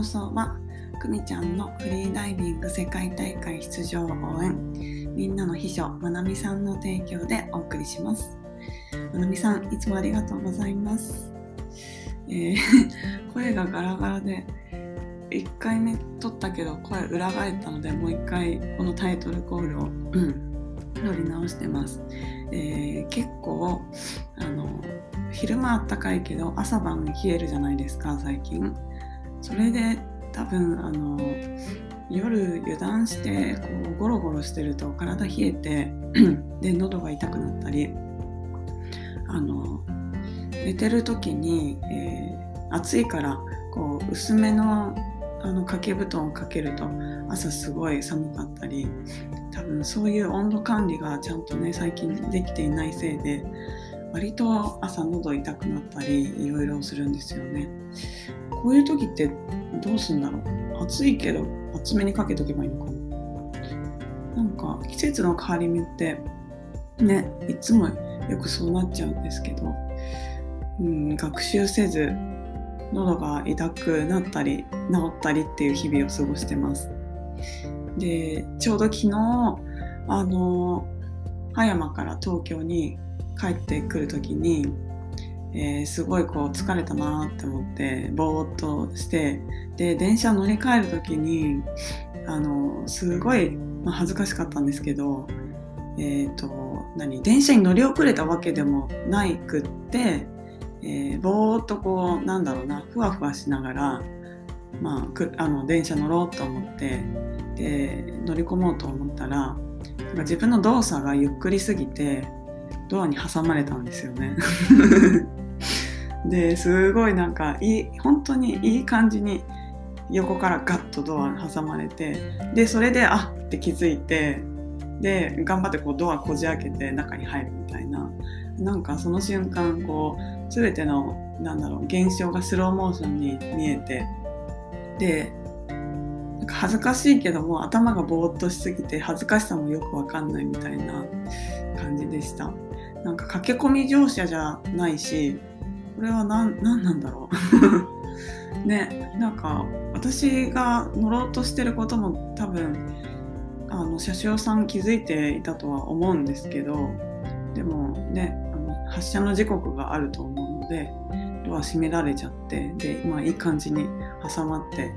放送はくみちゃんのフリーダイビング世界大会出場応援みんなの秘書まなみさんの提供でお送りします。まなみさんいつもありがとうございます、えー 声がガラガラで1回目撮ったけど声裏返ったのでもう1回このタイトルコールを、うん、撮り直してます、えー結構あの昼間あったかいけど朝晩冷えるじゃないですか最近。それで多分あの夜油断してこうゴロゴロしてると体冷えてで喉が痛くなったりあの寝てる時に、えー暑いからこう薄めのあの掛け布団をかけると朝すごい寒かったり多分そういう温度管理がちゃんとね最近できていないせいで割と朝喉痛くなったりいろいろするんですよね。こういう時ってどうすんだろう？暑いけど厚めにかけとけばいいのかな？なんか季節の変わり目ってねいつもよくそうなっちゃうんですけど、うん、学習せず喉が痛くなったり治ったりっていう日々を過ごしてます。でちょうど昨日あの葉山から東京に帰ってくる時に、えーすごいこう疲れたなって思ってぼーっとしてで電車乗り換える時にあのすごい、まあ、恥ずかしかったんですけどえっ、と何電車に乗り遅れたわけでもないくって、えーぼーっとこうなんだろうなふわふわしながら、まあ、くあの電車乗ろうと思ってで乗り込もうと思ったらなんか自分の動作がゆっくりすぎてドアに挟まれたんですよね。ですごいなんかいい本当にいい感じに横からガッとドアに挟まれてでそれであって気づいてで頑張ってこうドアこじ開けて中に入るみたいななんかその瞬間こう全てのなんだろう現象がスローモーションに見えてでなんか恥ずかしいけども頭がぼーっとしすぎて恥ずかしさもよくわかんないみたいな感じでしたなんか駆け込み乗車じゃないしこれは何何なんだろう。ねなんか私が乗ろうとしてることも多分あの車掌さん気づいていたとは思うんですけどでもねあの発車の時刻があると思うのでドア閉められちゃってで、まあ、いい感じに挟まって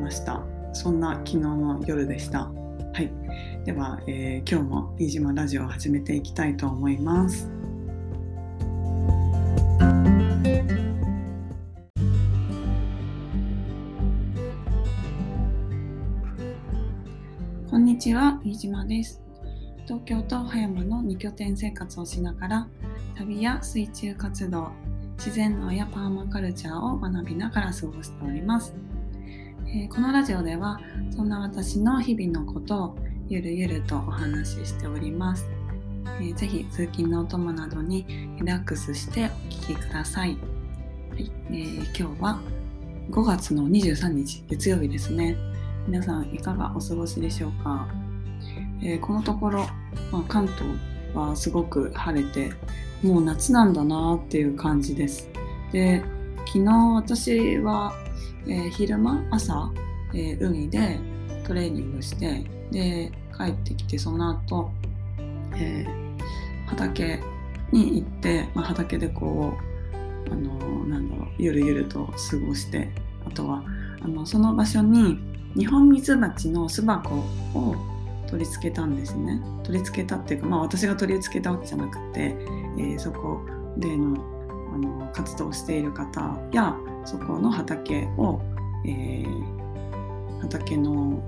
ました。そんな昨日の夜でした。はい。では、えー今日も飯島ラジオを始めていきたいと思います。こんにちは飯島です。東京と葉山の2拠点生活をしながら旅や水中活動自然農やパーマカルチャーを学びながら過ごしております、えーこのラジオではそんな私の日々のことをゆるゆるとお話ししております、えーぜひ通勤のお供などにリラックスしてお聞きください、はいえー今日は5月の23日月曜日ですね。皆さんいかがお過ごしでしょうか、えーこのところ、まあ、関東はすごく晴れてもう夏なんだなっていう感じです。で昨日私は、えー昼間朝、えー海でトレーニングしてで帰ってきてその後、えー畑に行って、まあ、畑でこうあのなんだろうゆるゆると過ごしてあとはあのその場所にニホンミツバチの巣箱を取り付けたんですね。取り付けたっていうか、まあ、私が取り付けたわけじゃなくて、えーそこでのあの活動している方やそこの畑を、えー畑の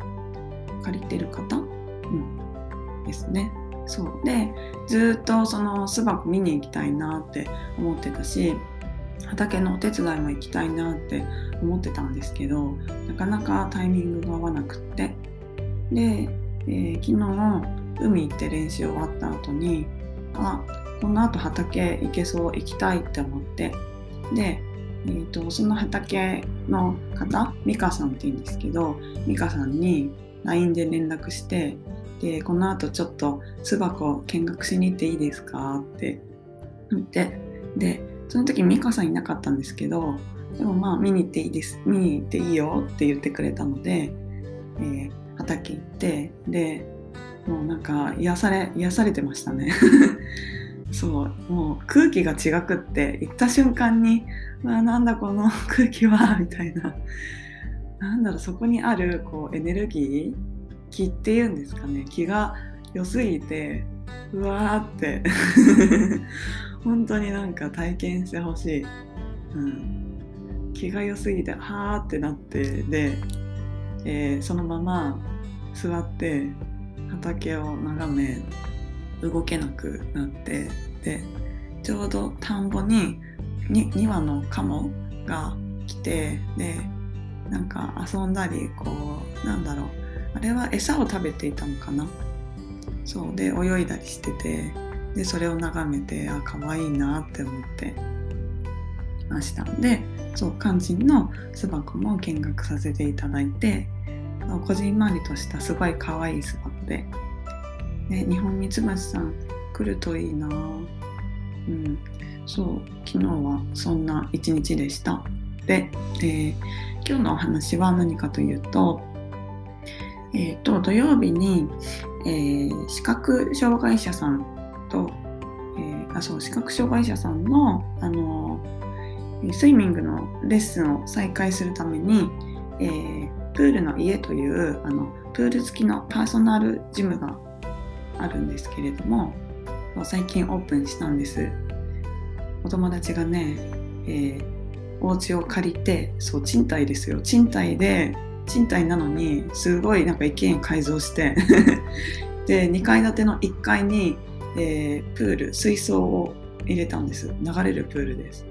借りてる方、うん、ですね。そう。でずっとその巣箱見に行きたいなって思ってたし畑のお手伝いも行きたいなって思ってたんですけどなかなかタイミングが合わなくって。で、えー昨日海行って練習終わった後にあこの後畑行けそう行きたいって思って。で、えー、とその畑の方美香さんって言うんですけど美香さんに LINE で連絡してでこの後ちょっと巣箱見学しに行っていいですかって。言ってでその時美香さんいなかったんですけどでもまあ見に行っていいです見に行っていいよって言ってくれたので、えー、畑行ってでもうなんか癒され癒されてましたね。そうもう空気が違くって行った瞬間に「わなんだこの空気は」みたいな。なんだろうそこにあるこうエネルギー気っていうんですかね。気が良すぎてうわーって。本当になんか体験してほしい、うん、気が良すぎてはーってなってで、えー、そのまま座って畑を眺め動けなくなってでちょうど田んぼに 2, 2羽のカモが来てでなんか遊んだりこうなんだろう。あれは餌を食べていたのかな。そう。で泳いだりしててでそれを眺めてあ可愛いなって思ってました。でそう肝心の巣箱も見学させていただいてこじんまりとしたすごい可愛い巣箱でで日本ミツバチさん来るといいな。うん。そう昨日はそんな一日でした。で、えー、今日のお話は何かというとえーと、土曜日に、えー、視覚障害者さんと、えー、あそう視覚障害者さんの、あのスイミングのレッスンを再開するために、えー、プールの家というあのプール付きのパーソナルジムがあるんですけれども最近オープンしたんです。お友達がね、えー、お家を借りてそう賃貸ですよ。賃貸で賃貸なのにすごいなんか一軒改造して で2階建ての1階に、えー、プール水槽を入れたんです。流れるプールです。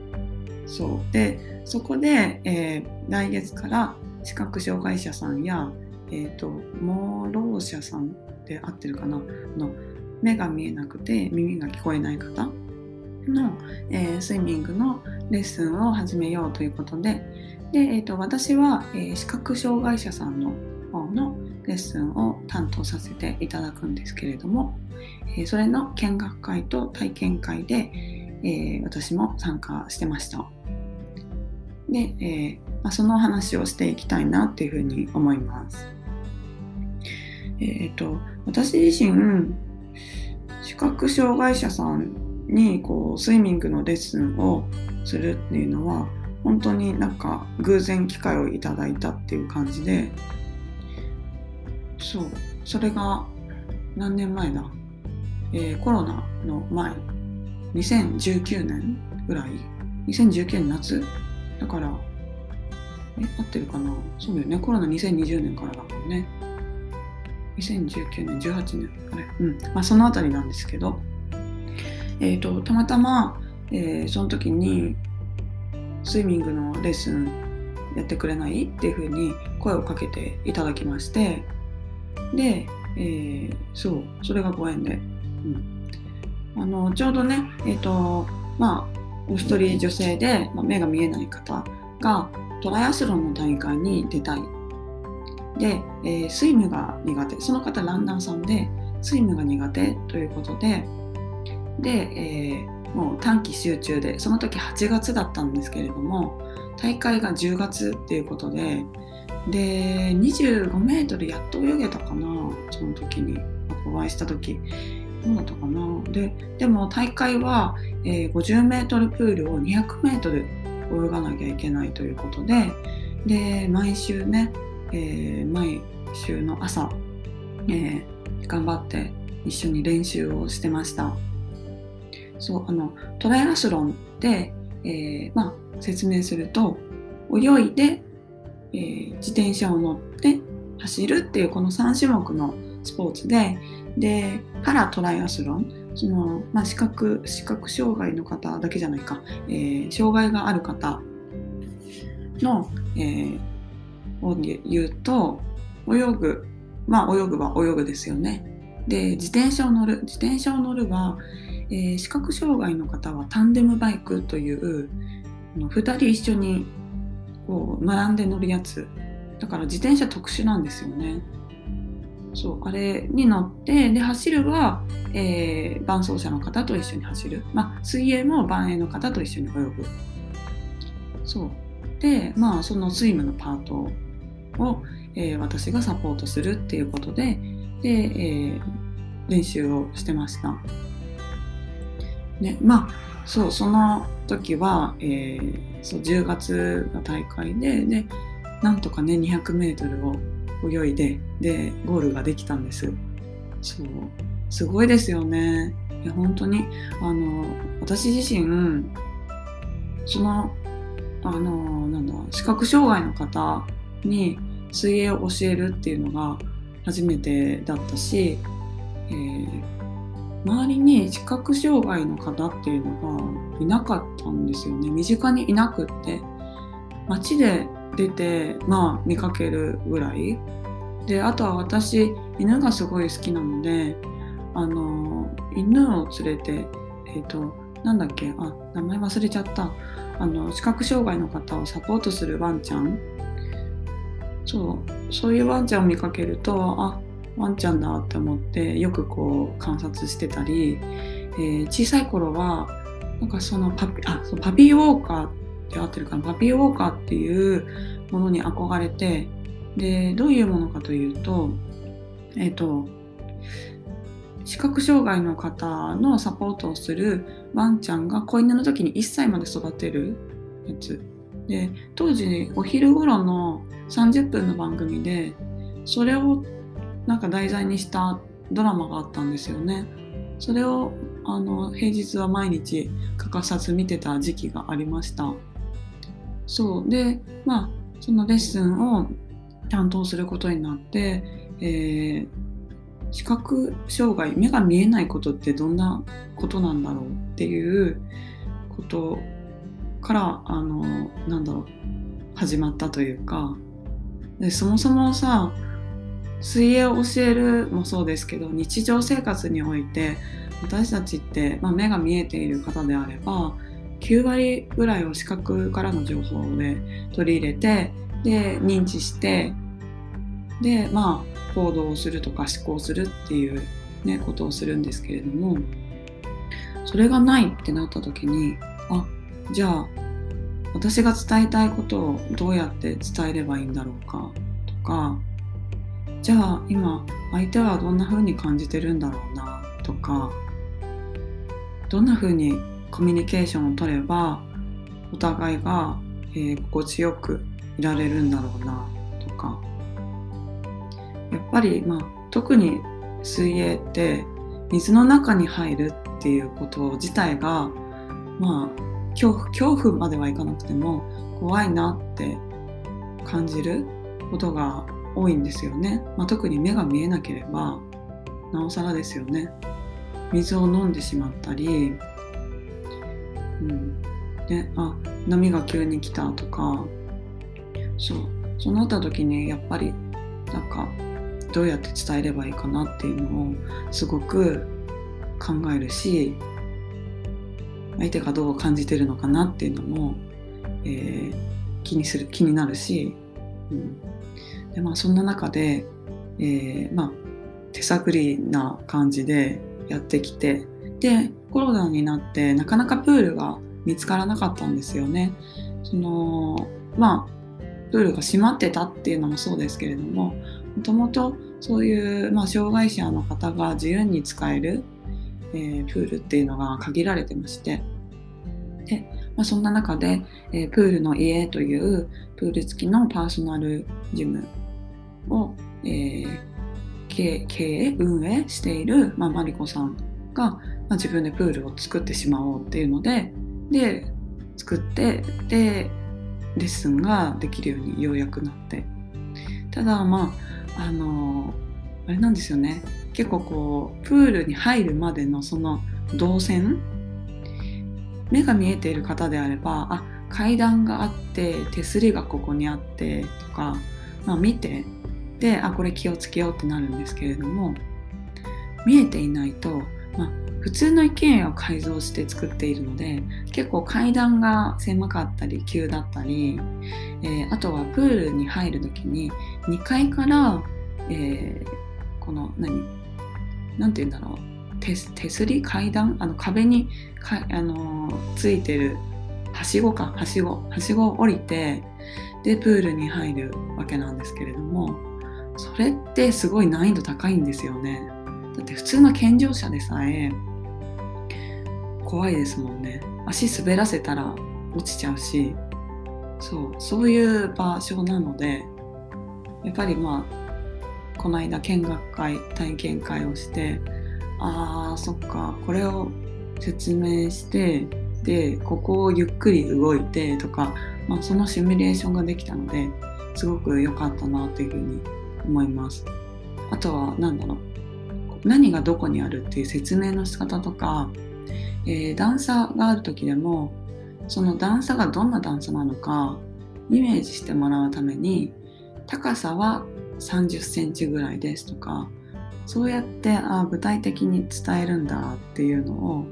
そう。でそこで、えー、来月から視覚障害者さんや、えーと、盲ろう者さんで合ってるかな？の目が見えなくて耳が聞こえない方の、えー、スイミングのレッスンを始めようということでで、えーと、私は、えー、視覚障害者さんの方のレッスンを担当させていただくんですけれども、えー、それの見学会と体験会で、えー、私も参加してました。で、えーまあ、その話をしていきたいなっていうふうに思います。えっ、ー、と私自身視覚障害者さんにこうスイミングのレッスンをするっていうのは本当になんか偶然機会をいただいたっていう感じでそう。それが何年前だ、えー、コロナの前。2019年ぐらい？2019年夏？だからえ合ってるかな？そうだよね。コロナ2020年からだもんね。2019年18年あれ？うん。まあその辺りなんですけど。えっ、ー、とたまたま、えー、その時にスイミングのレッスンやってくれない？っていうふうに声をかけていただきまして。で、えー、そうそれがご縁で、うん、あのちょうどねえっ、ー、とまあお一人女性で、まあ、目が見えない方がトライアスロンの大会に出たい。で、えー、スイムが苦手。その方ランナーさんでスイムが苦手ということでで、えーもう短期集中でその時8月だったんですけれども大会が10月っていうことでで25メートルやっと泳げたかなその時にお会いした時どうだったかなででも大会は、えー、50メートルプールを200メートル泳がなきゃいけないということでで毎週ね、えー、毎週の朝、えー、頑張って一緒に練習をしてました。そうあのトライアスロンで、えー、まあ、説明すると泳いで、えー、自転車を乗って走るっていうこの3種目のスポーツででパラトライアスロンその、まあ、視覚視覚障害の方だけじゃないか、えー、障害がある方の、えー、を言うと泳ぐまあ泳ぐは泳ぐですよね。で自転車を乗る自転車を乗るは、えー、視覚障害の方はタンデムバイクという2人一緒にこう並んで乗るやつだから自転車特殊なんですよね。そうあれに乗ってで走るは、えー、伴走者の方と一緒に走る、まあ、水泳も伴泳の方と一緒に泳ぐそうでまあそのスイムのパートを、えー、私がサポートするっていうことでで、えー、練習をしてました。でまあそうその時は、えー、そう10月が大会ででなんとかね 200m を泳いででゴールができたんです。そうすごいですよね。いや本当にあの私自身そのあのなんだ視覚障害の方に水泳を教えるっていうのが初めてだったし、えー、周りに視覚障害の方っていうのがいなかったんですよね。身近にいなくって。街で出てまあ見かけるぐらい。であとは私犬がすごい好きなのであの犬を連れてえっ、ー、となんだっけあ名前忘れちゃった。あの視覚障害の方をサポートするワンちゃん。そうそういうワンちゃんを見かけるとあワンちゃんだって思ってよくこう観察してたり、えー、小さい頃はなんかそのパピあそうパピーウォーカーって合ってるかな。パピーウォーカーっていうものに憧れてでどういうものかというとえっ、ー、と視覚障害の方のサポートをするワンちゃんが子犬の時に1歳まで育てるやつ。で当時お昼頃の30分の番組でそれをなんか題材にしたドラマがあったんですよね。それをあの平日は毎日欠かさず見てた時期がありました。そうでまあそのレッスンを担当することになって、えー、視覚障害目が見えないことってどんなことなんだろうっていうことからあのなんだろう始まったというかでそもそもさ水泳を教えるもそうですけど日常生活において私たちって、まあ、目が見えている方であれば9割ぐらいを視覚からの情報で取り入れてで認知してでまあ行動をするとか思考するっていう、ね、ことをするんですけれどもそれがないってなった時にあじゃあ私が伝えたいことをどうやって伝えればいいんだろうかとかじゃあ今相手はどんな風に感じてるんだろうなとかどんな風にコミュニケーションを取ればお互いが、えー、心地よくいられるんだろうなとか。やっぱり、まあ、特に水泳って水の中に入るっていうこと自体がまあ恐怖恐怖まではいかなくても怖いなって感じることが多いんですよね、まあ、特に目が見えなければなおさらですよね。水を飲んでしまったり、うん、であ波が急に来たとか。そう。そうなった時にやっぱりなんかどうやって伝えればいいかなっていうのをすごく考えるし相手がどう感じてるのかなっていうのも、えー、気にする気になるし、うん、でまあそんな中で、えー、まあ手探りな感じでやってきてでコロナになってなかなかプールが見つからなかったんですよね。そのまあプールが閉まってたっていうのもそうですけれどももともとそういう、まあ、障害者の方が自由に使える、えー、プールっていうのが限られてましてで、まあ、そんな中で、えー、プールの家というプール付きのパーソナルジムを、えー、経営運営している、まあ、マリコさんが、まあ、自分でプールを作ってしまおうっていうのでで作ってでレッスンができるようにようやくなって。ただまああのあれなんですよね。結構こうプールに入るまでのその動線目が見えている方であればあ階段があって手すりがここにあってとか、まあ、見てであこれ気をつけようってなるんですけれども見えていないと、まあ、普通の一軒家を改造して作っているので結構階段が狭かったり急だったり、えー、あとはプールに入る時に2階から、えー、この何何て言うんだろう手すり階段？あの壁にか、あのー、ついてるはしごかはしごはしごを降りてでプールに入るわけなんですけれどもそれってすごい難易度高いんですよね。だって普通の健常者でさえ怖いですもんね。足滑らせたら落ちちゃうし。そうそういう場所なのでやっぱりまあこの間見学会体験会をしてあーそっかこれを説明してでここをゆっくり動いてとか、まあ、そのシミュレーションができたのですごく良かったなというふうに思います。あとは何だろう何がどこにあるっていう説明の仕方とか、えー、段差がある時でもその段差がどんな段差なのかイメージしてもらうために高さは30センチぐらいですとかそうやってあ具体的に伝えるんだっていうのを、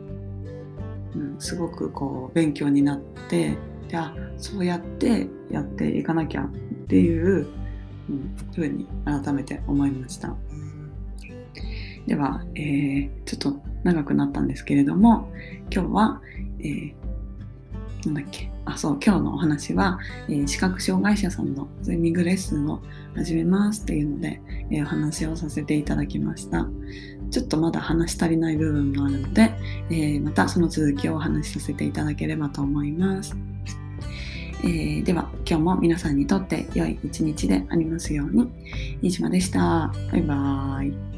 うん、すごくこう勉強になってであそうやってやっていかなきゃっていう、うん、ふうに改めて思いました。では、えー、ちょっと長くなったんですけれども今日は、えー、なんだっけ？あそう今日のお話は、えー、視覚障害者さんのスイミングレッスンを始めますっていうので、えー、お話をさせていただきました。ちょっとまだ話し足りない部分もあるので、えー、またその続きをお話しさせていただければと思います、えー、では今日も皆さんにとって良い一日でありますように。飯島でした。バイバーイ。